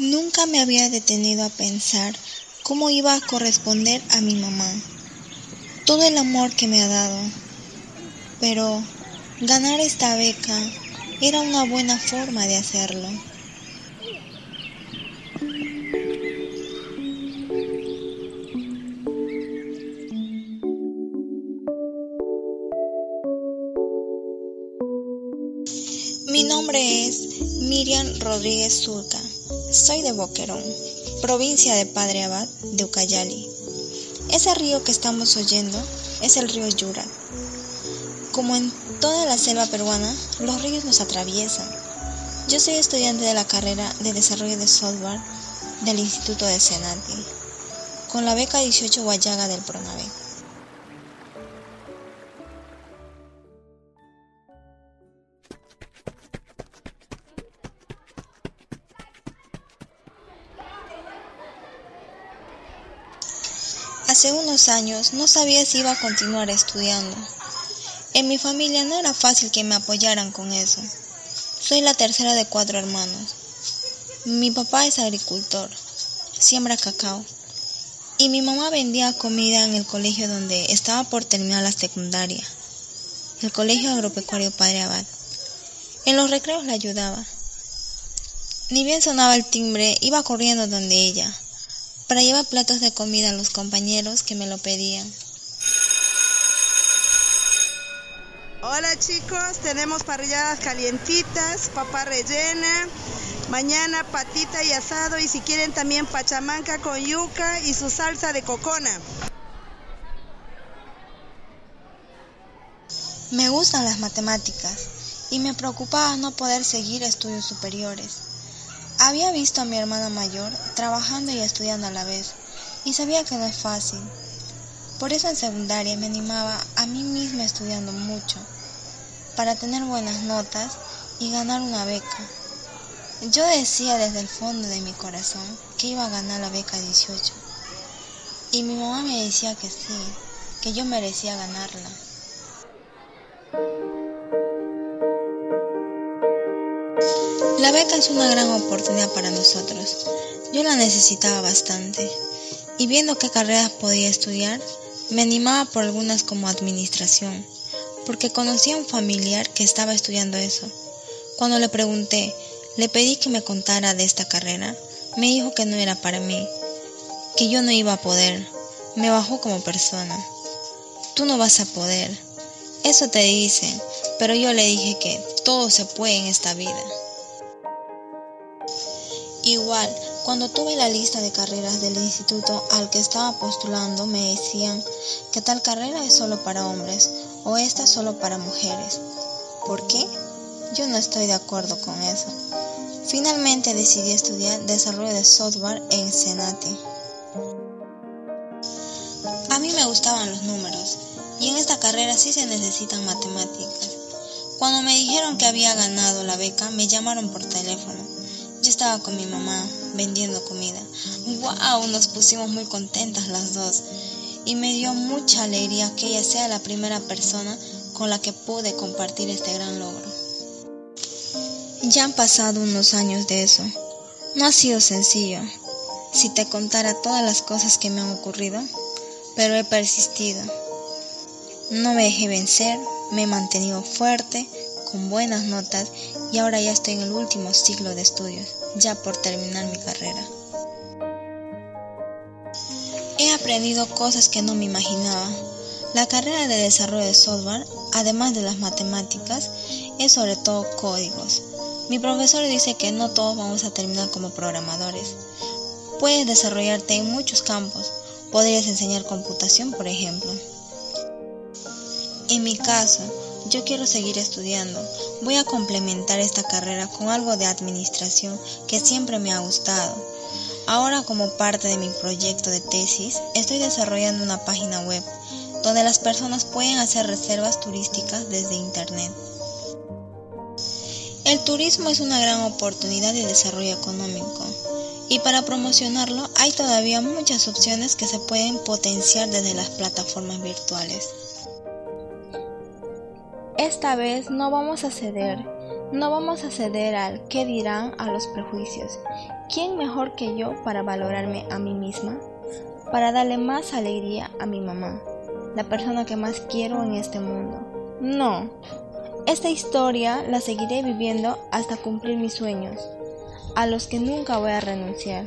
Nunca me había detenido a pensar cómo iba a corresponder a mi mamá todo el amor que me ha dado. Pero ganar esta beca era una buena forma de hacerlo. Mi nombre es Miriam Rodríguez Zulca. Soy de Boquerón, provincia de Padre Abad de Ucayali. Ese río que estamos oyendo es el río Yura. Como en toda la selva peruana, los ríos nos atraviesan. Yo soy estudiante de la carrera de desarrollo de software del Instituto de Senati, con la beca 18 Guayaga del Pronave. Hace unos años no sabía si iba a continuar estudiando. En mi familia no era fácil que me apoyaran con eso. Soy la tercera de cuatro hermanos. Mi papá es agricultor, siembra cacao. Y mi mamá vendía comida en el colegio donde estaba por terminar la secundaria, el Colegio Agropecuario Padre Abad. En los recreos la ayudaba. Ni bien sonaba el timbre, iba corriendo donde ella, para llevar platos de comida a los compañeros que me lo pedían. Hola chicos, tenemos parrilladas calientitas, papa rellena, mañana patita y asado y si quieren también pachamanca con yuca y su salsa de cocona. Me gustan las matemáticas y me preocupaba no poder seguir estudios superiores. Había visto a mi hermana mayor trabajando y estudiando a la vez y sabía que no es fácil. Por eso en secundaria me animaba a mí misma estudiando mucho, para tener buenas notas y ganar una beca. Yo decía desde el fondo de mi corazón que iba a ganar la beca 18. Y mi mamá me decía que sí, que yo merecía ganarla. La beca es una gran oportunidad para nosotros. Yo la necesitaba bastante. Y viendo qué carreras podía estudiar, me animaba por algunas como administración, porque conocía a un familiar que estaba estudiando eso. Cuando le pregunté, le pedí que me contara de esta carrera, me dijo que no era para mí, que yo no iba a poder. Me bajó como persona. Tú no vas a poder. Eso te dicen, pero yo le dije que todo se puede en esta vida. Igual, cuando tuve la lista de carreras del instituto al que estaba postulando, me decían que tal carrera es solo para hombres o esta solo para mujeres. ¿Por qué? Yo no estoy de acuerdo con eso. Finalmente decidí estudiar desarrollo de software en Senati. A mí me gustaban los números y en esta carrera sí se necesitan matemáticas. Cuando me dijeron que había ganado la beca, me llamaron por teléfono estaba con mi mamá vendiendo comida. ¡Wow! Nos pusimos muy contentas las dos. Y me dio mucha alegría que ella sea la primera persona con la que pude compartir este gran logro. Ya han pasado unos años de eso. No ha sido sencillo. Si te contara todas las cosas que me han ocurrido, pero he persistido. No me dejé vencer, me he mantenido fuerte, con buenas notas y ahora ya estoy en el último ciclo de estudios, ya por terminar mi carrera. He aprendido cosas que no me imaginaba. La carrera de desarrollo de software, además de las matemáticas, es sobre todo códigos. Mi profesor dice que no todos vamos a terminar como programadores. Puedes desarrollarte en muchos campos. Podrías enseñar computación, por ejemplo. En mi caso, yo quiero seguir estudiando. Voy a complementar esta carrera con algo de administración que siempre me ha gustado. Ahora como parte de mi proyecto de tesis, estoy desarrollando una página web donde las personas pueden hacer reservas turísticas desde Internet. El turismo es una gran oportunidad de desarrollo económico y para promocionarlo hay todavía muchas opciones que se pueden potenciar desde las plataformas virtuales. Esta vez no vamos a ceder, No vamos a ceder al qué dirán a los prejuicios. ¿Quién mejor que yo para valorarme a mí misma? Para darle más alegría a mi mamá, la persona que más quiero en este mundo. No, esta historia la seguiré viviendo hasta cumplir mis sueños, a los que nunca voy a renunciar.